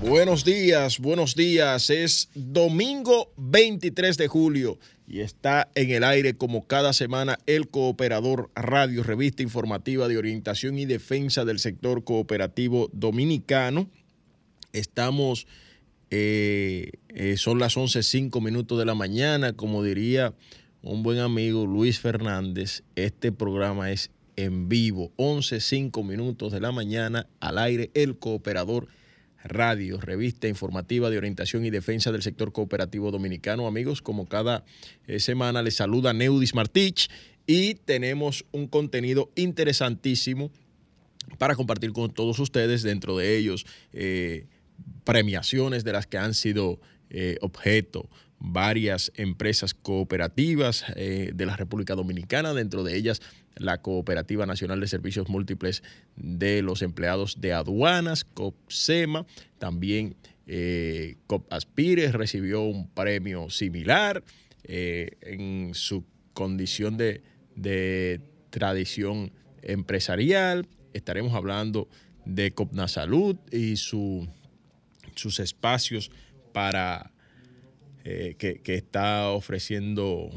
Buenos días, buenos días. Es domingo 23 de julio y está en el aire como cada semana el Cooperador Radio, revista informativa de orientación y defensa del sector cooperativo dominicano. Estamos, eh, eh, son las 11.05 minutos de la mañana, como diría un buen amigo Luis Fernández, este programa es en vivo, 11.05 minutos de la mañana al aire, el Cooperador Radio, revista informativa de orientación y defensa del sector cooperativo dominicano. Amigos, como cada eh, semana les saluda Neudis Martich y tenemos un contenido interesantísimo para compartir con todos ustedes, dentro de ellos eh, premiaciones de las que han sido eh, objeto varias empresas cooperativas de la República Dominicana, dentro de ellas la Cooperativa Nacional de Servicios Múltiples de los Empleados de Aduanas, COPSEMA, también eh, COPASPIRE recibió un premio similar eh, en su condición de, tradición empresarial. Estaremos hablando de COPNASALUD y su, sus espacios para eh, que, está ofreciendo,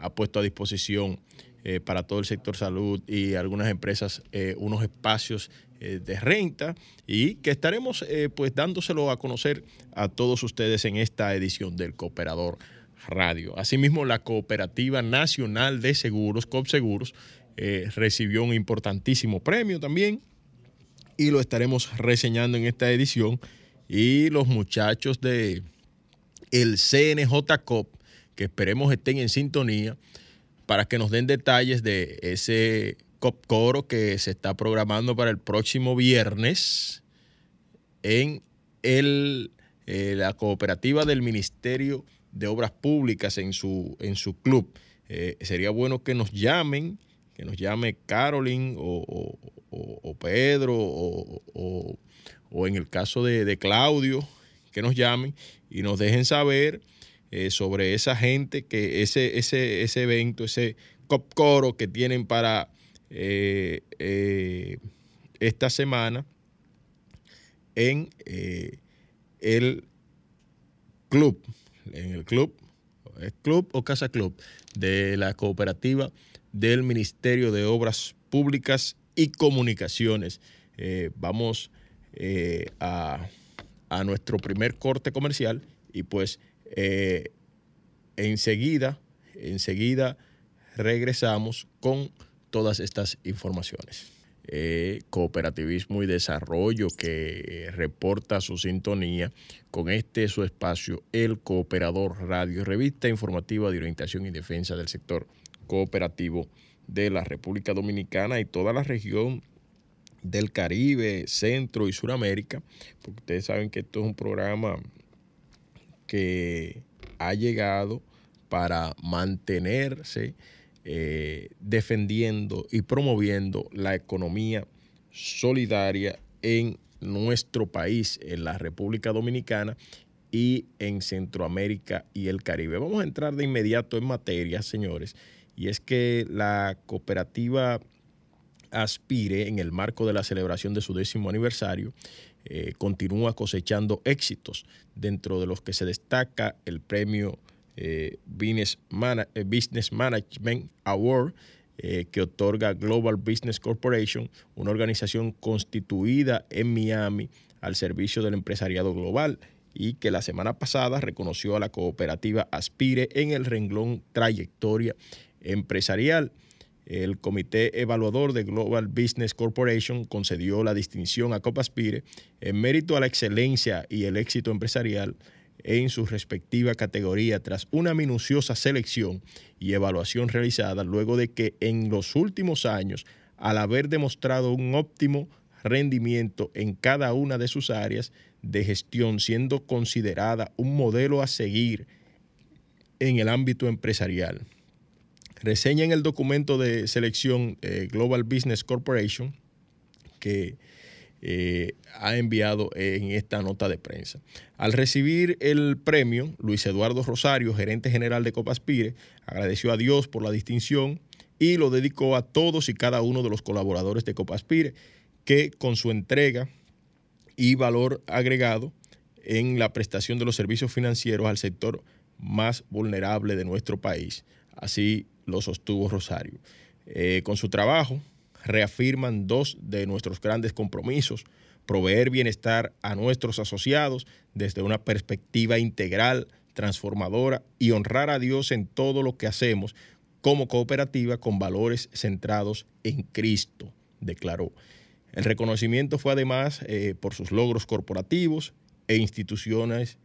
ha puesto a disposición eh, para todo el sector salud y algunas empresas eh, unos espacios eh, de renta y que estaremos pues dándoselo a conocer a todos ustedes en esta edición del Cooperador Radio. Asimismo, la Cooperativa Nacional de Seguros, COPSEGUROS, recibió un importantísimo premio también y lo estaremos reseñando en esta edición. Y los muchachos de el CNJ COP, que esperemos estén en sintonía, para que nos den detalles de ese coro que se está programando para el próximo viernes en el, eh, la cooperativa del Ministerio de Obras Públicas en su, en su club. Eh, sería bueno que nos llamen, que nos llame Carolyn o, Pedro o, en el caso de, de Claudio, que nos llamen y nos dejen saber eh, sobre esa gente, que ese, ese, ese evento, ese coro que tienen para eh, eh, esta semana en el club, en el club, club o casa club de la cooperativa del Ministerio de Obras Públicas y Comunicaciones. vamos a, a nuestro primer corte comercial y pues eh, enseguida, enseguida regresamos con todas estas informaciones. Eh, cooperativismo y desarrollo que reporta su sintonía con este su espacio, el Cooperador Radio, revista informativa de orientación y defensa del sector cooperativo de la República Dominicana y toda la región del Caribe, Centro y Suramérica, porque ustedes saben que esto es un programa que ha llegado para mantenerse eh, defendiendo y promoviendo la economía solidaria en nuestro país, en la República Dominicana y en Centroamérica y el Caribe. Vamos a entrar de inmediato en materia, señores, y es que la cooperativa Aspire, en el marco de la celebración de su décimo aniversario, eh, continúa cosechando éxitos, dentro de los que se destaca el premio eh, eh, Business, Management Award que otorga Global Business Corporation, una organización constituida en Miami al servicio del empresariado global y que la semana pasada reconoció a la cooperativa Aspire en el renglón Trayectoria Empresarial. El comité evaluador de Global Business Corporation concedió la distinción a Copaspire en mérito a la excelencia y el éxito empresarial en su respectiva categoría tras una minuciosa selección y evaluación realizada luego de que en los últimos años, al haber demostrado un óptimo rendimiento en cada una de sus áreas de gestión, siendo considerada un modelo a seguir en el ámbito empresarial reseña en el documento de selección eh, Global Business Corporation que eh, ha enviado en esta nota de prensa. Al recibir el premio, Luis Eduardo Rosario, gerente general de Copaspire, agradeció a Dios por la distinción y lo dedicó a todos y cada uno de los colaboradores de Copaspire que con su entrega y valor agregado en la prestación de los servicios financieros al sector más vulnerable de nuestro país. Así lo sostuvo Rosario. Eh, con su trabajo reafirman dos de nuestros grandes compromisos, proveer bienestar a nuestros asociados desde una perspectiva integral, transformadora y honrar a Dios en todo lo que hacemos como cooperativa con valores centrados en Cristo, declaró. El reconocimiento fue además eh, por sus logros corporativos e instituciones,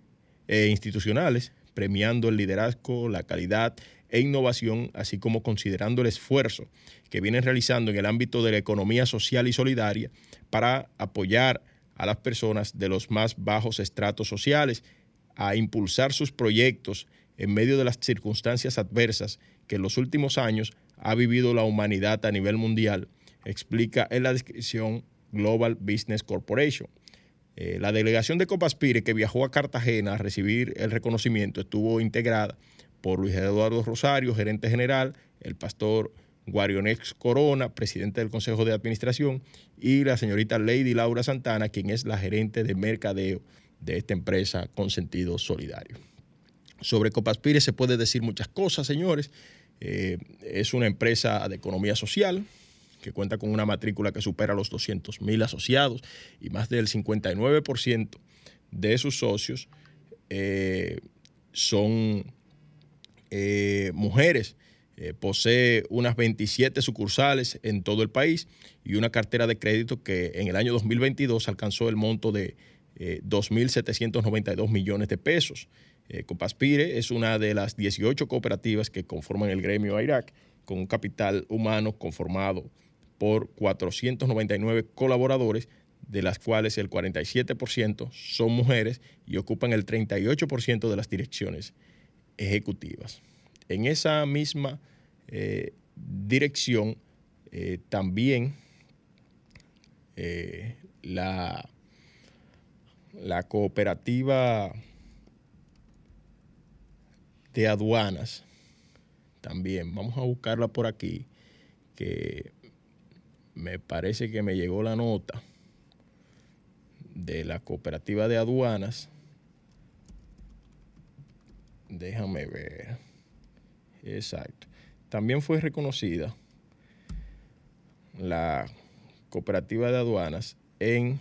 e institucionales, premiando el liderazgo, la calidad e innovación, así como considerando el esfuerzo que vienen realizando en el ámbito de la economía social y solidaria para apoyar a las personas de los más bajos estratos sociales a impulsar sus proyectos en medio de las circunstancias adversas que en los últimos años ha vivido la humanidad a nivel mundial, explica en la descripción Global Business Corporation. Eh, la delegación de Copaspire que viajó a Cartagena a recibir el reconocimiento estuvo integrada por Luis Eduardo Rosario, gerente general, el pastor Guarionex Corona, presidente del Consejo de Administración, y la señorita Lady Laura Santana, quien es la gerente de mercadeo de esta empresa con sentido solidario. Sobre Copaspire se puede decir muchas cosas, señores. Eh, es una empresa de economía social, que cuenta con una matrícula que supera los 200 mil asociados y más del 59% de sus socios eh, son eh, mujeres. Eh, posee unas 27 sucursales en todo el país y una cartera de crédito que en el año 2022 alcanzó el monto de 2.792 millones de pesos. Copaspire es una de las 18 cooperativas que conforman el gremio AIRAC con un capital humano conformado por 499 colaboradores, de las cuales el 47% son mujeres y ocupan el 38% de las direcciones ejecutivas. En esa misma eh, dirección, eh, también eh, la, la cooperativa de aduanas, también, vamos a buscarla por aquí, que me parece que me llegó la nota de la cooperativa de aduanas. Déjame ver. Exacto. También fue reconocida la cooperativa de aduanas en,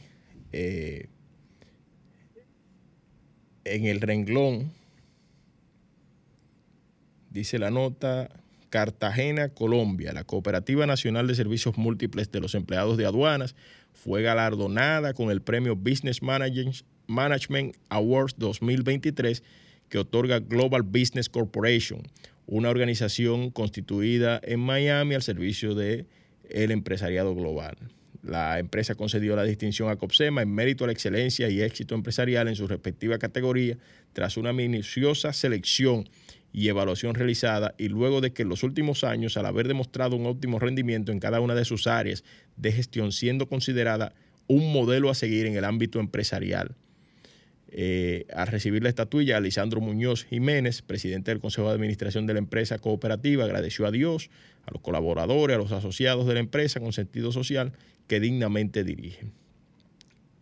eh, en el renglón, dice la nota, Cartagena, Colombia, la Cooperativa Nacional de Servicios Múltiples de los Empleados de Aduanas, fue galardonada con el premio Business Management Awards 2023 que otorga Global Business Corporation, una organización constituida en Miami al servicio del el empresariado global. La empresa concedió la distinción a COPSEMA en mérito a la excelencia y éxito empresarial en su respectiva categoría tras una minuciosa selección y evaluación realizada y luego de que en los últimos años, al haber demostrado un óptimo rendimiento en cada una de sus áreas de gestión, siendo considerada un modelo a seguir en el ámbito empresarial. Eh, al recibir la estatuilla, Lisandro Muñoz Jiménez, presidente del Consejo de Administración de la empresa cooperativa, agradeció a Dios, a los colaboradores, a los asociados de la empresa con sentido social que dignamente dirigen.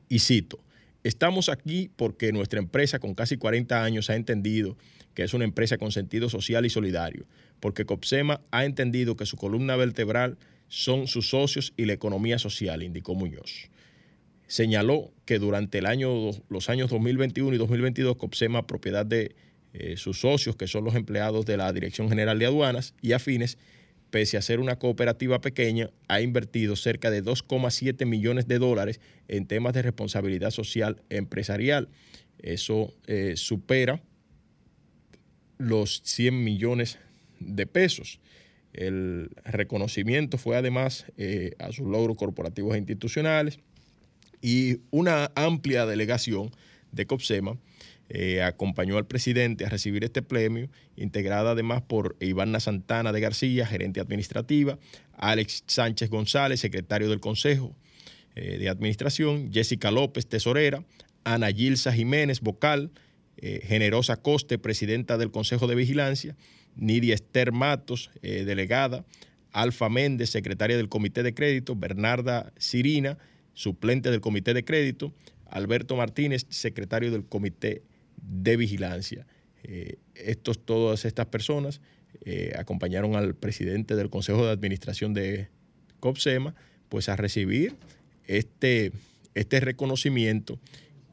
Y cito, estamos aquí porque nuestra empresa con casi 40 años ha entendido que es una empresa con sentido social y solidario, porque COPSEMA ha entendido que su columna vertebral son sus socios y la economía social, indicó Muñoz. Señaló que durante el año, los años 2021 y 2022, COPSEMA, propiedad de eh, sus socios, que son los empleados de la Dirección General de Aduanas y afines, pese a ser una cooperativa pequeña, ha invertido cerca de 2,7 millones de dólares en temas de responsabilidad social empresarial. Eso eh, supera los 100 millones de pesos. El reconocimiento fue además eh, a sus logros corporativos e institucionales y una amplia delegación de COPSEMA eh, acompañó al presidente a recibir este premio, integrada además por Ivana Santana de García, gerente administrativa, Alex Sánchez González, secretario del Consejo eh, de Administración, Jessica López, tesorera, Ana Gilsa Jiménez, vocal, eh, Generosa Coste, presidenta del Consejo de Vigilancia, Nidia Esther Matos, delegada, Alfa Méndez, secretaria del Comité de Crédito, Bernarda Cirina, suplente del Comité de Crédito, Alberto Martínez, secretario del Comité de Vigilancia. Eh, estos, todas estas personas eh, acompañaron al presidente del Consejo de Administración de COPSEMA pues a recibir este, este reconocimiento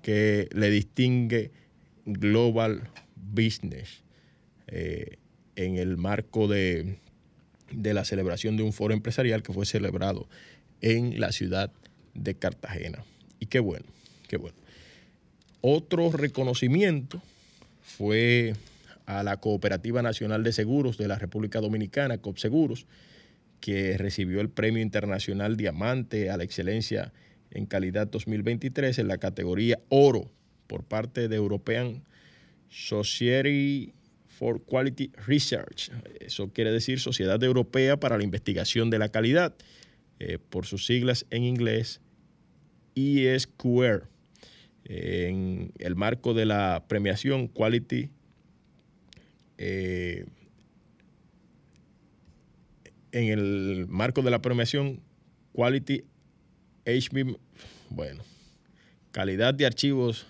que le distingue Global Business eh, en el marco de, de la celebración de un foro empresarial que fue celebrado en la ciudad de Cartagena. Y qué bueno, qué bueno. Otro reconocimiento fue a la Cooperativa Nacional de Seguros de la República Dominicana, COPSEGUROS, que recibió el Premio Internacional Diamante a la Excelencia en Calidad 2023 en la categoría Oro por parte de European Society for Quality Research. Eso quiere decir Sociedad Europea para la Investigación de la Calidad, eh, por sus siglas en inglés, ESQR, en el marco de la premiación Quality eh, en el marco de la premiación Quality HB, bueno, calidad de archivos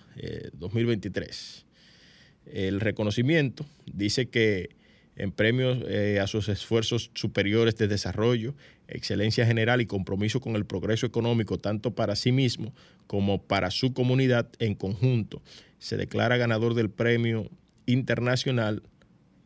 2023. Eh, el reconocimiento dice que en premios eh, a sus esfuerzos superiores de desarrollo, excelencia general y compromiso con el progreso económico tanto para sí mismo como para su comunidad en conjunto, se declara ganador del premio internacional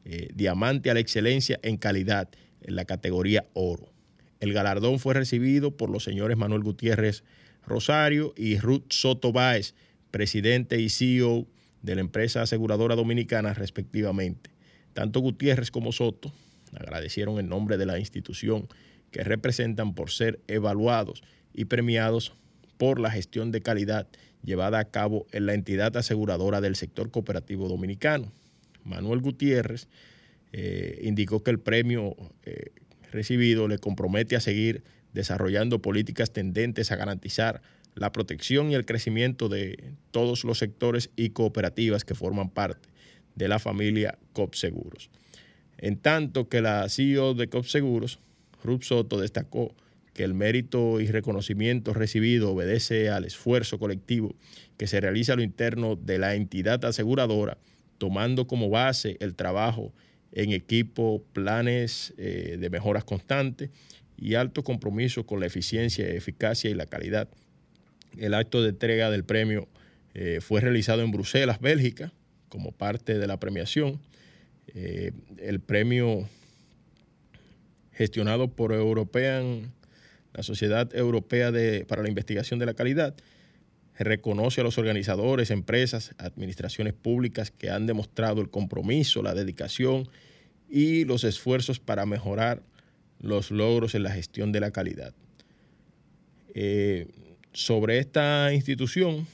eh, Diamante a la Excelencia en Calidad en la categoría Oro. El galardón fue recibido por los señores Manuel Gutiérrez Rosario y Ruth Soto Báez, presidente y CEO de la empresa aseguradora dominicana respectivamente. Tanto Gutiérrez como Soto agradecieron en nombre de la institución que representan por ser evaluados y premiados por la gestión de calidad llevada a cabo en la entidad aseguradora del sector cooperativo dominicano. Manuel Gutiérrez eh, indicó que el premio eh, recibido le compromete a seguir desarrollando políticas tendentes a garantizar la protección y el crecimiento de todos los sectores y cooperativas que forman parte de la familia COP Seguros. En tanto que la CEO de COP Seguros, Ruth Soto, destacó que el mérito y reconocimiento recibido obedece al esfuerzo colectivo que se realiza a lo interno de la entidad aseguradora, tomando como base el trabajo en equipo, planes eh, de mejoras constantes y alto compromiso con la eficiencia, eficacia y la calidad. El acto de entrega del premio eh, fue realizado en Bruselas, Bélgica, como parte de la premiación. Eh, el premio gestionado por European, la Sociedad Europea de, para la Investigación de la Calidad, reconoce a los organizadores, empresas, administraciones públicas que han demostrado el compromiso, la dedicación y los esfuerzos para mejorar los logros en la gestión de la calidad. Eh, sobre esta institución,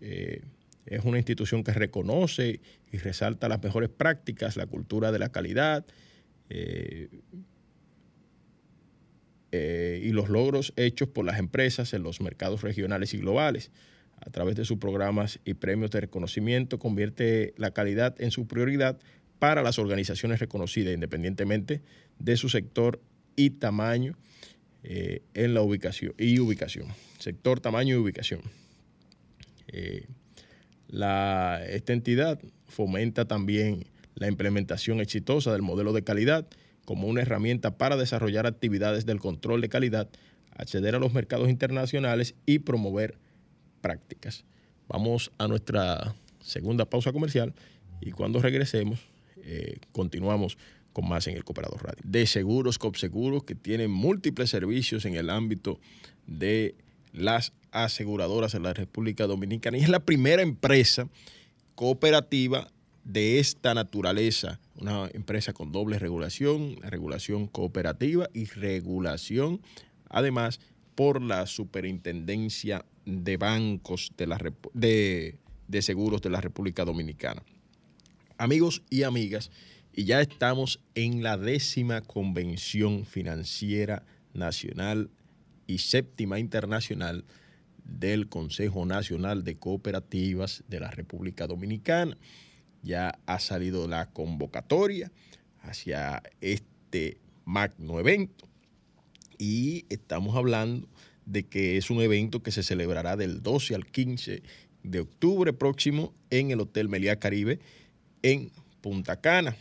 eh, es una institución que reconoce y resalta las mejores prácticas, la cultura de la calidad eh, y los logros hechos por las empresas en los mercados regionales y globales a través de sus programas y premios de reconocimiento, convierte la calidad en su prioridad para las organizaciones reconocidas, independientemente de su sector y tamaño eh, en la ubicación y ubicación. Sector, tamaño y ubicación. Eh, la, esta entidad fomenta también la implementación exitosa del modelo de calidad como una herramienta para desarrollar actividades del control de calidad, acceder a los mercados internacionales y promover prácticas. Vamos a nuestra segunda pausa comercial y cuando regresemos eh, continuamos con más en el Cooperador Radio. De Seguros Copseguros, que tiene múltiples servicios en el ámbito de las aseguradoras en la República Dominicana y es la primera empresa cooperativa de esta naturaleza, una empresa con doble regulación, regulación cooperativa y regulación, además, por la Superintendencia de bancos de, la, de, de seguros de la República Dominicana. Amigos y amigas, y ya estamos en la décima convención financiera nacional y séptima internacional del Consejo Nacional de Cooperativas de la República Dominicana. Ya ha salido la convocatoria hacia este magno evento y estamos hablando de que es un evento que se celebrará del 12 al 15 de octubre próximo en el Hotel Meliá Caribe en Punta Cana.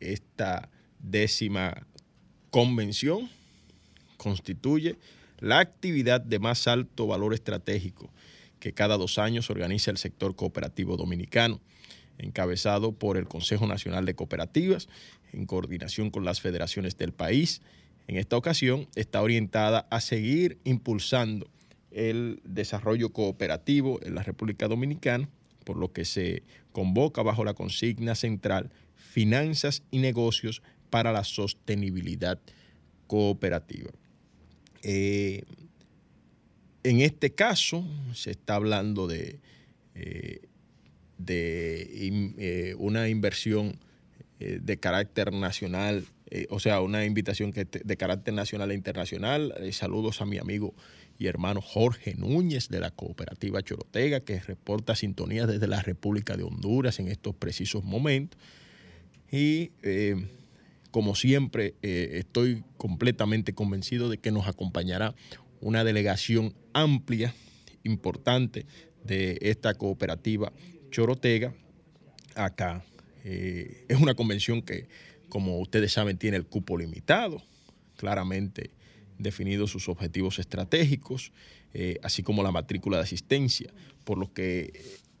Esta décima convención constituye la actividad de más alto valor estratégico que cada dos años organiza el sector cooperativo dominicano, encabezado por el Consejo Nacional de Cooperativas, en coordinación con las federaciones del país. En esta ocasión está orientada a seguir impulsando el desarrollo cooperativo en la República Dominicana, por lo que se convoca bajo la consigna central Finanzas y Negocios para la Sostenibilidad Cooperativa. Eh, en este caso se está hablando de, eh, de eh, una inversión eh, de carácter nacional, o sea, una invitación que de carácter nacional e internacional. saludos a mi amigo y hermano Jorge Núñez de la cooperativa Chorotega, que reporta sintonía desde la República de Honduras en estos precisos momentos. Y como siempre, estoy completamente convencido de que nos acompañará una delegación amplia, importante de esta cooperativa Chorotega acá. Eh, es una convención que, como ustedes saben, tiene el cupo limitado, claramente definidos sus objetivos estratégicos, eh, así como la matrícula de asistencia, por lo que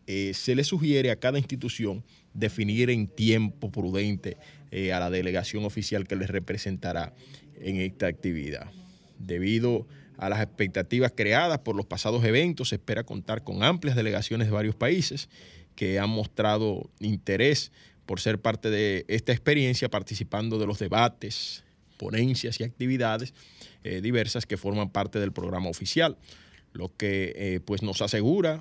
eh, se le sugiere a cada institución definir en tiempo prudente a la delegación oficial que les representará en esta actividad. Debido a las expectativas creadas por los pasados eventos. Se espera contar con amplias delegaciones de varios países que han mostrado interés por ser parte de esta experiencia, participando de los debates, ponencias y actividades eh, diversas que forman parte del programa oficial, lo que eh, pues nos asegura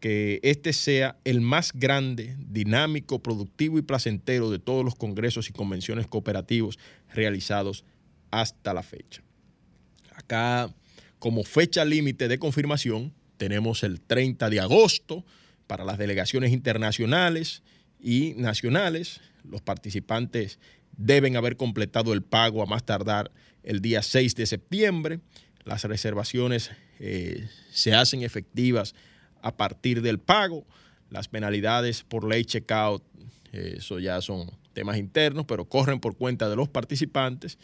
que este sea el más grande, dinámico, productivo y placentero de todos los congresos y convenciones cooperativos realizados hasta la fecha. Acá como fecha límite de confirmación tenemos el 30 de agosto para las delegaciones internacionales y nacionales. Los participantes deben haber completado el pago a más tardar el día 6 de septiembre. Las reservaciones eh, se hacen efectivas a partir del pago. Las penalidades por ley checkout, eh, eso ya son temas internos, pero corren por cuenta de los participantes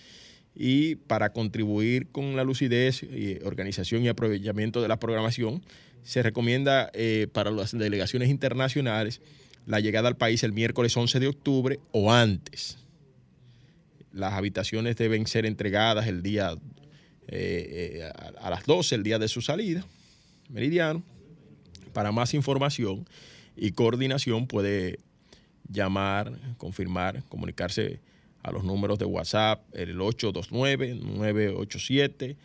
y para contribuir con la lucidez, y organización y aprovechamiento de la programación, se recomienda eh, para las delegaciones internacionales la llegada al país el miércoles 11 de octubre o antes. Las habitaciones deben ser entregadas el día eh, eh, a, a las 12, el día de su salida, meridiano. Para más información y coordinación puede llamar, confirmar, comunicarse a los números de WhatsApp, el 829-987. 5817 829 987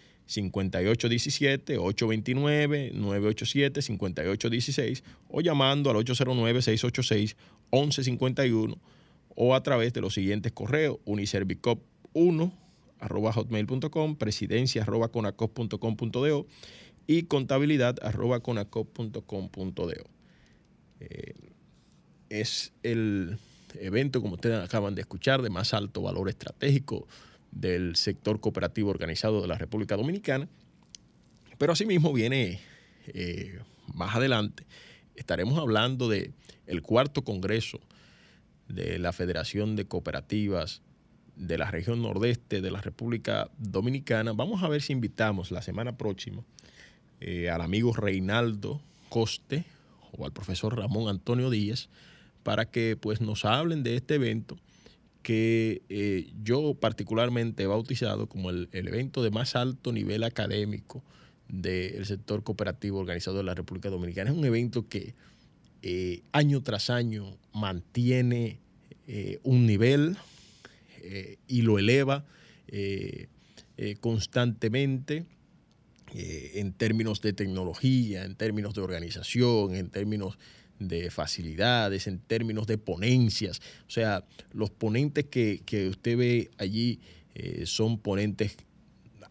5816 o llamando al 809 686 1151 o a través de los siguientes correos uniservicop1 arroba hotmail.com presidencia arroba y contabilidad arroba conacop.com.do eh, es el evento, como ustedes acaban de escuchar, de más alto valor estratégico del sector cooperativo organizado de la República Dominicana. Pero asimismo viene eh, más adelante, estaremos hablando del el cuarto congreso de la Federación de Cooperativas de la región nordeste de la República Dominicana. Vamos a ver si invitamos la semana próxima eh, al amigo Reinaldo Coste o al profesor Ramón Antonio Díaz para que pues nos hablen de este evento que eh, yo particularmente he bautizado como el, evento de más alto nivel académico del sector cooperativo organizado de la República Dominicana. Es un evento que eh, año tras año mantiene eh, un nivel y lo eleva constantemente en términos de tecnología, en términos de organización, en términos de facilidades, en términos de ponencias. O sea, los ponentes que, usted ve allí eh, son ponentes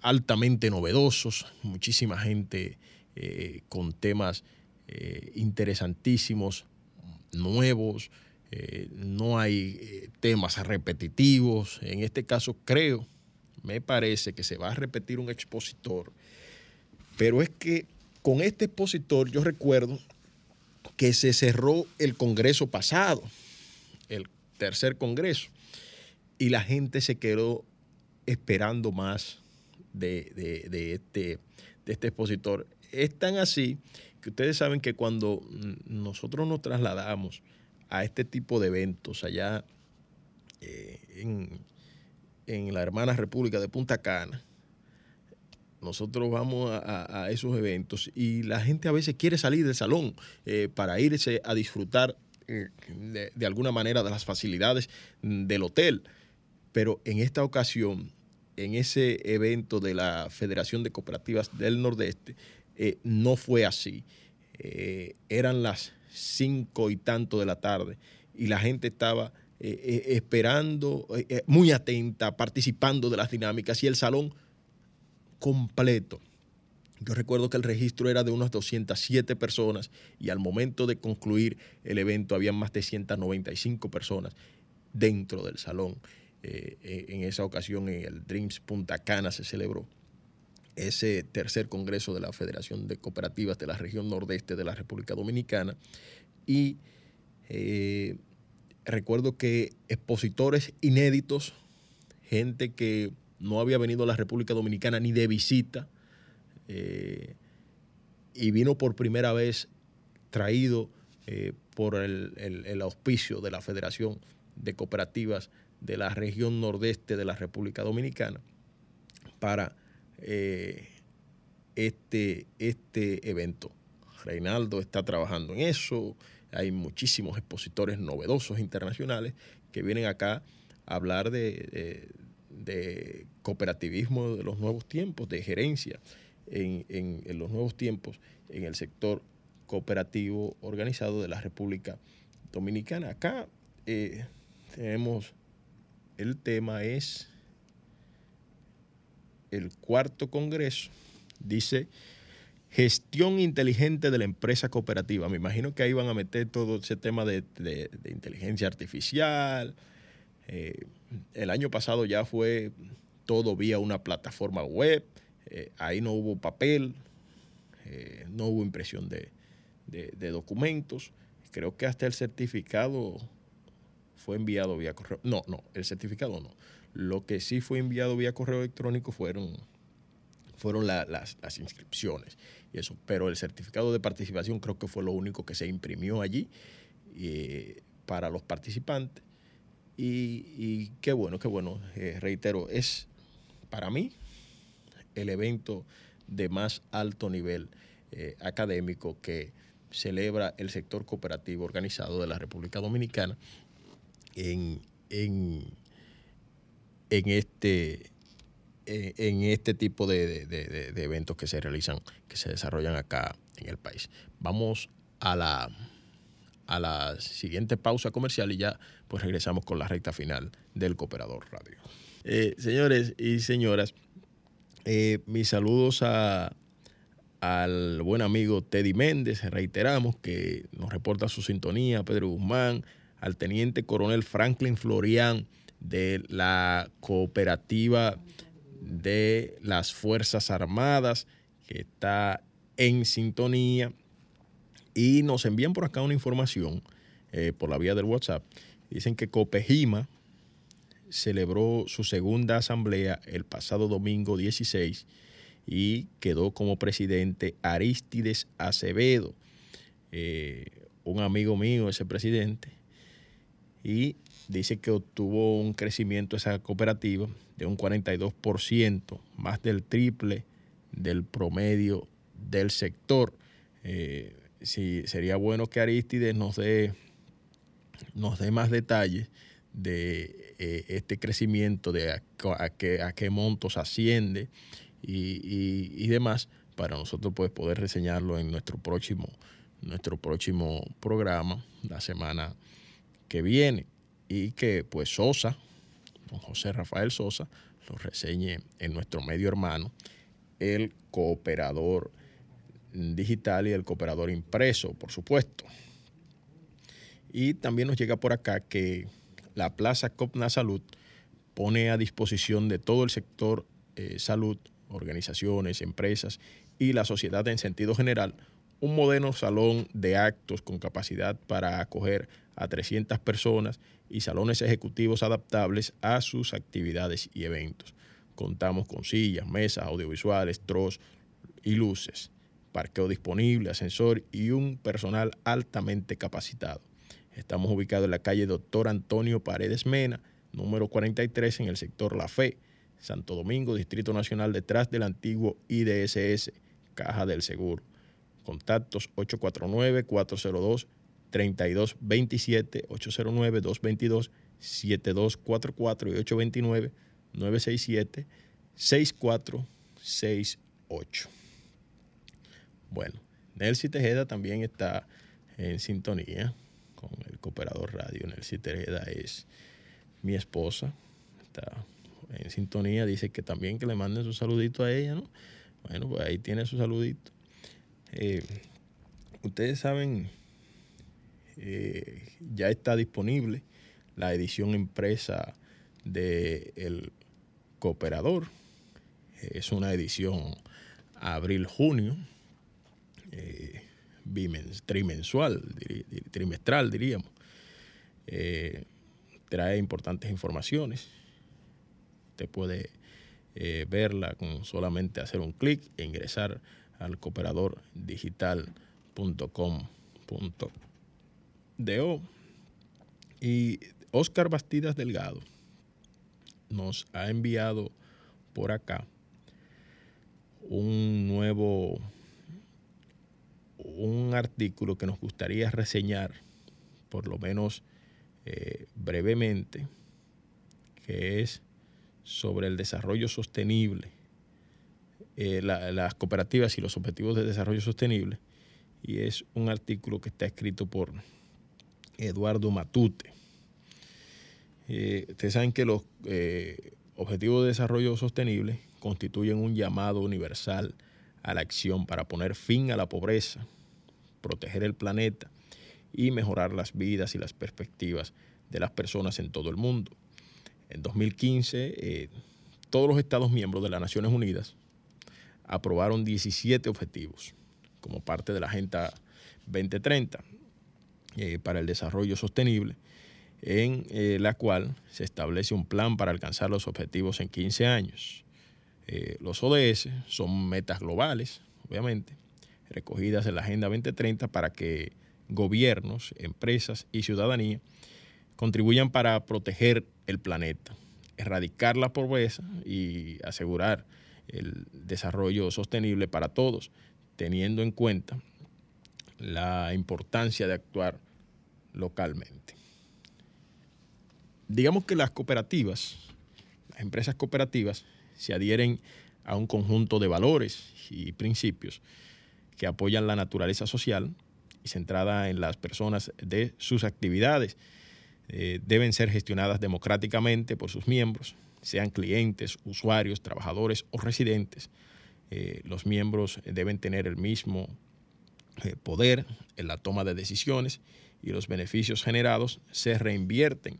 altamente novedosos, muchísima gente eh, con temas eh, interesantísimos, nuevos, no hay temas repetitivos. En este caso creo, me parece que se va a repetir un expositor, pero es que con este expositor yo recuerdo que se cerró el Congreso pasado, el tercer Congreso, y la gente se quedó esperando más de, este, de este expositor. Es tan así que ustedes saben que cuando nosotros nos trasladamos a este tipo de eventos allá eh, en, en, la hermana República de Punta Cana, nosotros vamos a, esos eventos y la gente a veces quiere salir del salón eh, para irse a disfrutar eh, de, alguna manera de las facilidades del hotel. Pero en esta ocasión, en ese evento de la Federación de Cooperativas del Nordeste, eh, no fue así. eran las cinco y tanto de la tarde y la gente estaba esperando, muy atenta, participando de las dinámicas y el salón completo. Yo recuerdo que el registro era de unas 207 personas y al momento de concluir el evento había más de 195 personas dentro del salón. Eh, eh, en esa ocasión en el Dreams Punta Cana se celebró ese tercer congreso de la Federación de Cooperativas de la región nordeste de la República Dominicana y eh, recuerdo que expositores inéditos, gente que no había venido a la República Dominicana ni de visita eh, y vino por primera vez traído eh, por el, auspicio de la Federación de Cooperativas de la región nordeste de la República Dominicana para eh, este, este evento. Reinaldo está trabajando en eso, hay muchísimos expositores novedosos internacionales que vienen acá a hablar de cooperativismo de los nuevos tiempos, de gerencia en, los nuevos tiempos en el sector cooperativo organizado de la República Dominicana. Acá eh, tenemos, el tema es el cuarto congreso, dice gestión inteligente de la empresa cooperativa. Me imagino que ahí van a meter todo ese tema de, de inteligencia artificial, eh, el año pasado ya fue todo vía una plataforma web, eh, ahí no hubo papel, eh, no hubo impresión de, documentos, creo que hasta el certificado fue enviado vía correo, no, no, el certificado no, lo que sí fue enviado vía correo electrónico fueron, fueron las, inscripciones y eso, pero el certificado de participación creo que fue lo único que se imprimió allí para los participantes y, qué bueno, qué bueno. Eh, reitero, es para mí el evento de más alto nivel eh, académico que celebra el sector cooperativo organizado de la República Dominicana en, en, este en este tipo de, de, eventos que se realizan, que se desarrollan acá en el país. Vamos a la a la siguiente pausa comercial y ya pues regresamos con la recta final del Cooperador Radio. Eh, señores y señoras, eh, mis saludos a, al buen amigo Teddy Méndez, reiteramos que nos reporta su sintonía, Pedro Guzmán, al teniente coronel Franklin Florian de la cooperativa de las Fuerzas Armadas, que está en sintonía y nos envían por acá una información eh, por la vía del WhatsApp. Dicen que Copejima celebró su segunda asamblea el pasado domingo 16 y quedó como presidente Aristides Acevedo, eh, un amigo mío, ese presidente, y dice que obtuvo un crecimiento esa cooperativa de un 42%, más del triple del promedio del sector. Eh, sí, sería bueno que Aristides nos dé, nos dé más detalles de eh, este crecimiento, de a, qué, a qué montos asciende y, demás, para nosotros pues, poder reseñarlo en nuestro próximo, nuestro próximo programa, la semana que viene. Y que pues Sosa, don José Rafael Sosa, lo reseñe en nuestro medio hermano, el cooperador digital y el cooperador impreso, por supuesto. Y también nos llega por acá que la Plaza Copna Salud pone a disposición de todo el sector eh, salud, organizaciones, empresas y la sociedad en sentido general un moderno salón de actos con capacidad para acoger a 300 personas y salones ejecutivos adaptables a sus actividades y eventos. Contamos con sillas, mesas audiovisuales, tros y luces, parqueo disponible, ascensor y un personal altamente capacitado. Estamos ubicados en la calle Doctor Antonio Paredes Mena, número 43, en el sector La Fe, Santo Domingo, Distrito Nacional, detrás del antiguo IDSS, Caja del Seguro. Contactos 849-402-3227, 809-222-7244 y 829-967-6468. Bueno, Nelcy Tejeda también está en sintonía con el Cooperador Radio. Nelcy Tejeda es mi esposa, está en sintonía, dice que también que le manden su saludito a ella, ¿no? Bueno, pues ahí tiene su saludito. Eh, ustedes saben, eh, ya está disponible la edición impresa de El Cooperador. Es una edición abril-junio eh, trimensual, trimestral diríamos. Eh, trae importantes informaciones. Usted puede eh, verla con solamente hacer un clic e ingresar al cooperadordigital.com.do. Y Oscar Bastidas Delgado nos ha enviado por acá un nuevo un artículo que nos gustaría reseñar, por lo menos eh, brevemente, que es sobre el desarrollo sostenible, eh, las cooperativas y los objetivos de desarrollo sostenible, y es un artículo que está escrito por Eduardo Matute. Eh, ustedes saben que los objetivos de desarrollo sostenible constituyen un llamado universal a la acción para poner fin a la pobreza, proteger el planeta y mejorar las vidas y las perspectivas de las personas en todo el mundo. En 2015, eh, todos los Estados miembros de las Naciones Unidas aprobaron 17 objetivos como parte de la Agenda 2030 eh, para el Desarrollo Sostenible, en eh, la cual se establece un plan para alcanzar los objetivos en 15 años. Los ODS son metas globales, obviamente, recogidas en la Agenda 2030 para que gobiernos, empresas y ciudadanía contribuyan para proteger el planeta, erradicar la pobreza y asegurar el desarrollo sostenible para todos, teniendo en cuenta la importancia de actuar localmente. Digamos que las cooperativas, las empresas cooperativas, se adhieren a un conjunto de valores y principios que apoyan la naturaleza social y centrada en las personas de sus actividades. Eh, deben ser gestionadas democráticamente por sus miembros, sean clientes, usuarios, trabajadores o residentes. Eh, los miembros deben tener el mismo eh, poder en la toma de decisiones y los beneficios generados se reinvierten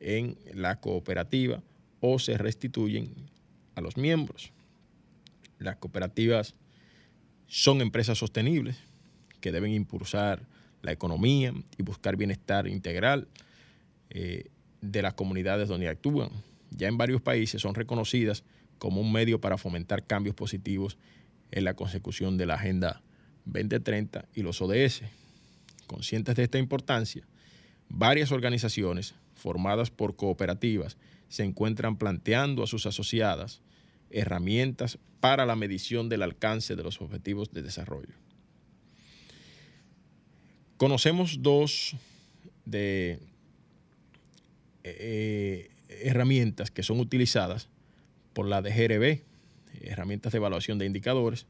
en la cooperativa o se restituyen a los miembros. Las cooperativas son empresas sostenibles que deben impulsar la economía y buscar bienestar integral eh, de las comunidades donde actúan. Ya en varios países son reconocidas como un medio para fomentar cambios positivos en la consecución de la Agenda 2030 y los ODS. Conscientes de esta importancia, varias organizaciones formadas por cooperativas se encuentran planteando a sus asociadas herramientas para la medición del alcance de los objetivos de desarrollo. Conocemos dos de eh, herramientas que son utilizadas por la DGRB, herramientas de evaluación de indicadores.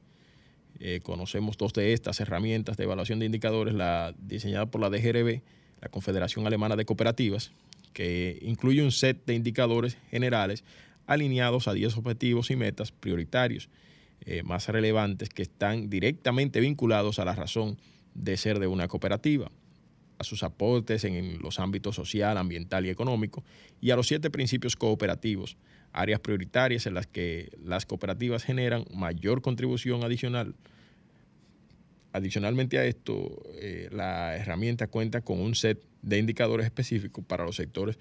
Eh, conocemos dos de estas herramientas de evaluación de indicadores, la diseñada por la DGRB, la Confederación Alemana de Cooperativas, que incluye un set de indicadores generales alineados a 10 objetivos y metas prioritarios eh, más relevantes que están directamente vinculados a la razón de ser de una cooperativa, a sus aportes en los ámbitos social, ambiental y económico, y a los siete principios cooperativos, áreas prioritarias en las que las cooperativas generan mayor contribución adicional. Adicionalmente a esto, eh, la herramienta cuenta con un set de indicadores específicos para los sectores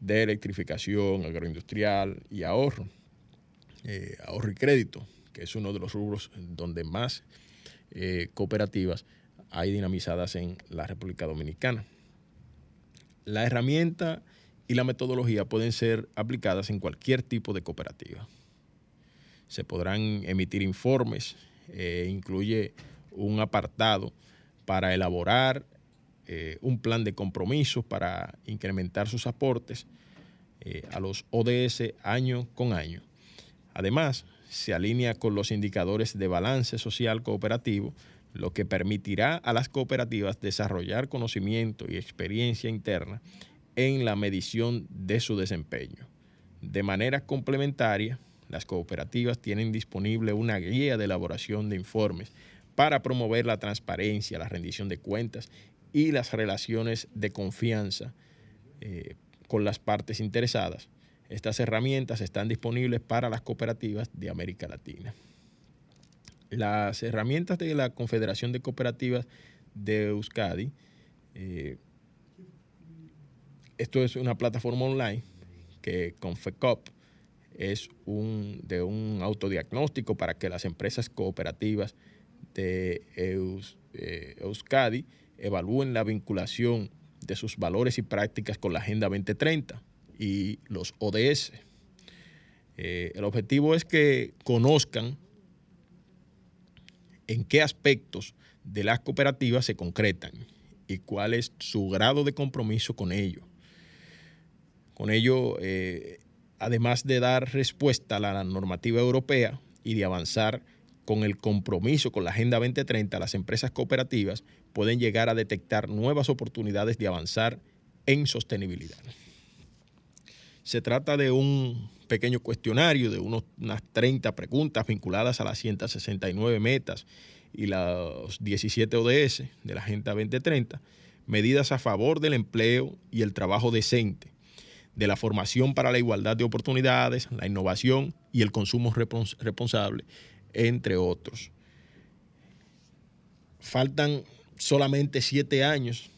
de electrificación, agroindustrial y ahorro, eh, ahorro y crédito, que es uno de los rubros donde más eh, cooperativas hay dinamizadas en la República Dominicana. La herramienta y la metodología pueden ser aplicadas en cualquier tipo de cooperativa. Se podrán emitir informes, eh, incluye un apartado para elaborar eh, un plan de compromiso para incrementar sus aportes eh, a los ODS año con año. Además, se alinea con los indicadores de balance social cooperativo, lo que permitirá a las cooperativas desarrollar conocimiento y experiencia interna en la medición de su desempeño. De manera complementaria, las cooperativas tienen disponible una guía de elaboración de informes para promover la transparencia, la rendición de cuentas y las relaciones de confianza eh, con las partes interesadas. Estas herramientas están disponibles para las cooperativas de América Latina. Las herramientas de la Confederación de Cooperativas de Euskadi, eh, esto es una plataforma online que Confecop es un, de un autodiagnóstico para que las empresas cooperativas de eh, Euskadi evalúen la vinculación de sus valores y prácticas con la Agenda 2030 y los ODS. Eh, el objetivo es que conozcan en qué aspectos de las cooperativas se concretan y cuál es su grado de compromiso con ello. Con ello, eh, además de dar respuesta a la normativa europea y de avanzar con el compromiso con la Agenda 2030, las empresas cooperativas pueden llegar a detectar nuevas oportunidades de avanzar en sostenibilidad. Se trata de un pequeño cuestionario de unas 30 preguntas vinculadas a las 169 metas y los 17 ODS de la Agenda 2030, medidas a favor del empleo y el trabajo decente, de la formación para la igualdad de oportunidades, la innovación y el consumo responsable entre otros. Faltan solamente siete años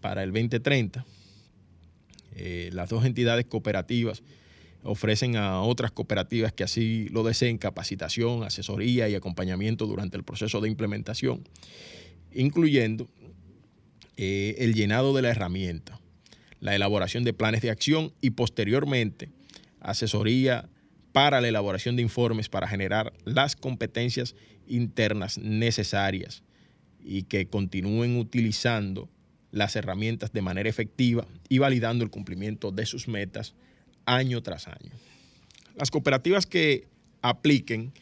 para el 2030. Eh, las dos entidades cooperativas ofrecen a otras cooperativas que así lo deseen capacitación, asesoría y acompañamiento durante el proceso de implementación, incluyendo eh, el llenado de la herramienta, la elaboración de planes de acción y posteriormente asesoría para la elaboración de informes para generar las competencias internas necesarias y que continúen utilizando las herramientas de manera efectiva y validando el cumplimiento de sus metas año tras año. Las cooperativas que apliquen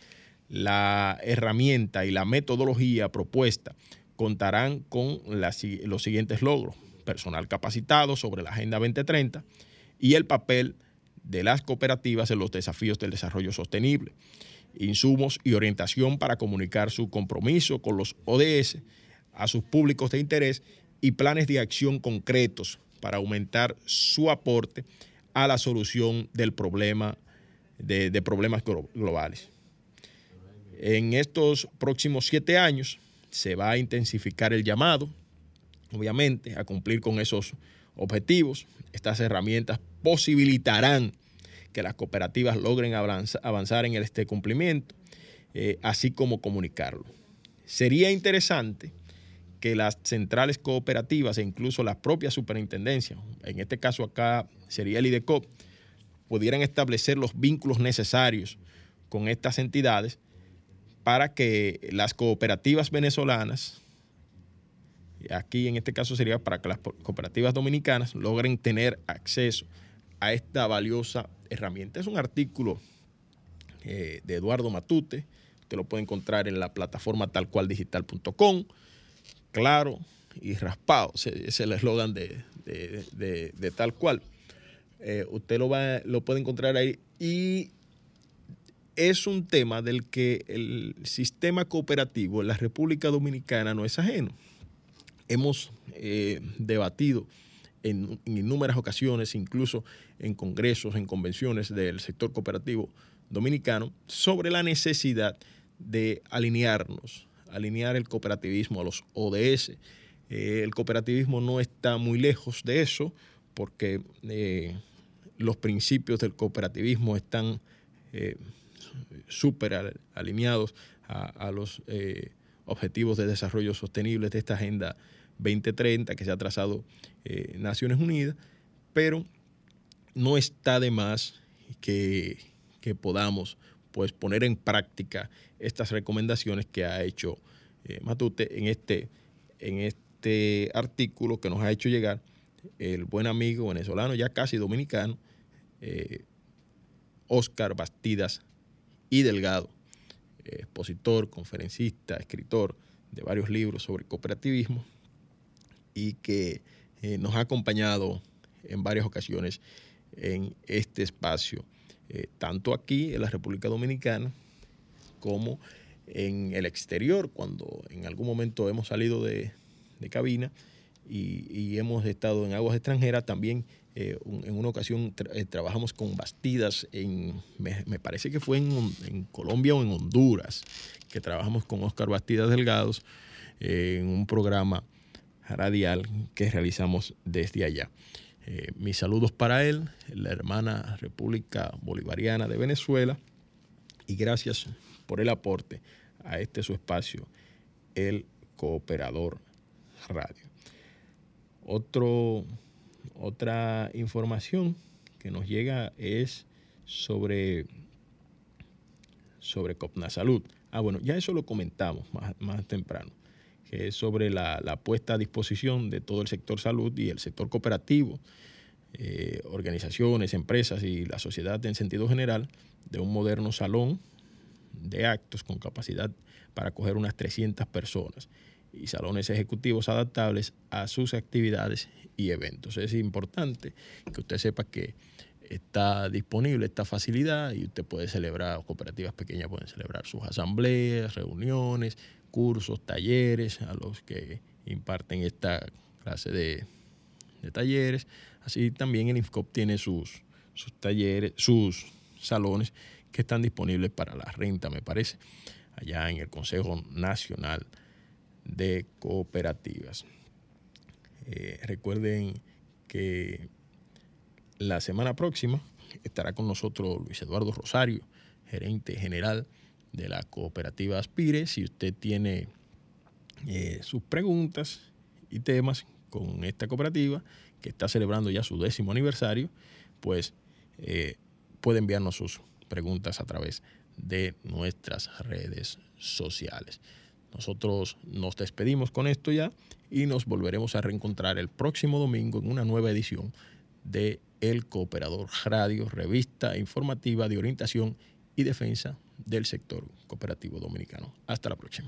la herramienta y la metodología propuesta contarán con los siguientes logros. Personal capacitado sobre la Agenda 2030 y el papel de las cooperativas en los desafíos del desarrollo sostenible, insumos y orientación para comunicar su compromiso con los ODS a sus públicos de interés y planes de acción concretos para aumentar su aporte a la solución del problema de, de problemas globales. En estos próximos siete años se va a intensificar el llamado, obviamente, a cumplir con esos objetivos. Estas herramientas posibilitarán que las cooperativas logren avanzar en este cumplimiento, eh, así como comunicarlo. Sería interesante que las centrales cooperativas e incluso las propias superintendencias, en este caso acá sería el IDECOP, pudieran establecer los vínculos necesarios con estas entidades para que las cooperativas venezolanas, aquí en este caso sería para que las cooperativas dominicanas logren tener acceso a esta valiosa herramienta. Es un artículo eh, de Eduardo Matute, usted lo puede encontrar en la plataforma talcualdigital.com, claro y raspado, es el eslogan de, tal cual. Eh, usted lo, va, lo puede encontrar ahí y es un tema del que el sistema cooperativo en la República Dominicana no es ajeno. Hemos eh, debatido en, innumerables ocasiones, incluso en congresos, en convenciones del sector cooperativo dominicano, sobre la necesidad de alinearnos alinear el cooperativismo a los ODS. Eh, el cooperativismo no está muy lejos de eso porque eh, los principios del cooperativismo están súper alineados a, los objetivos de desarrollo sostenible de esta Agenda 2030 que se ha trazado Naciones Unidas, pero no está de más que, podamos pues, poner en práctica estas recomendaciones que ha hecho eh, Matute en este, en este artículo que nos ha hecho llegar el buen amigo venezolano, ya casi dominicano, Oscar eh, Bastidas y Delgado, expositor, conferencista, escritor de varios libros sobre cooperativismo y que eh, nos ha acompañado en varias ocasiones en este espacio, eh, tanto aquí en la República Dominicana como en el exterior, cuando en algún momento hemos salido de, cabina y, hemos estado en aguas extranjeras, también eh, en una ocasión trabajamos con Bastidas, en, me, parece que fue en, Colombia o en Honduras, que trabajamos con Oscar Bastidas Delgados en un programa radial que realizamos desde allá. Eh, mis saludos para él, la hermana República Bolivariana de Venezuela, y gracias por el aporte a este su espacio, el Cooperador Radio. Otra información que nos llega es sobre, sobre Copna Salud. Ah, bueno, ya eso lo comentamos más, más temprano es sobre la, puesta a disposición de todo el sector salud y el sector cooperativo, eh, organizaciones, empresas y la sociedad en sentido general, de un moderno salón de actos con capacidad para acoger unas 300 personas y salones ejecutivos adaptables a sus actividades y eventos. Es importante que usted sepa que está disponible esta facilidad y usted puede celebrar, cooperativas pequeñas pueden celebrar sus asambleas, reuniones, cursos, talleres a los que imparten esta clase de, talleres. Así también el INFCOP tiene sus, sus talleres, sus salones que están disponibles para la renta, me parece, allá en el Consejo Nacional de Cooperativas. Eh, recuerden que la semana próxima estará con nosotros Luis Eduardo Rosario, gerente general de la cooperativa Aspire. Si usted tiene eh, sus preguntas y temas con esta cooperativa, que está celebrando ya su décimo aniversario, pues eh, puede enviarnos sus preguntas a través de nuestras redes sociales. Nosotros nos despedimos con esto ya y nos volveremos a reencontrar el próximo domingo en una nueva edición de El Cooperador Radio, revista informativa de orientación y defensa del sector cooperativo dominicano. Hasta la próxima.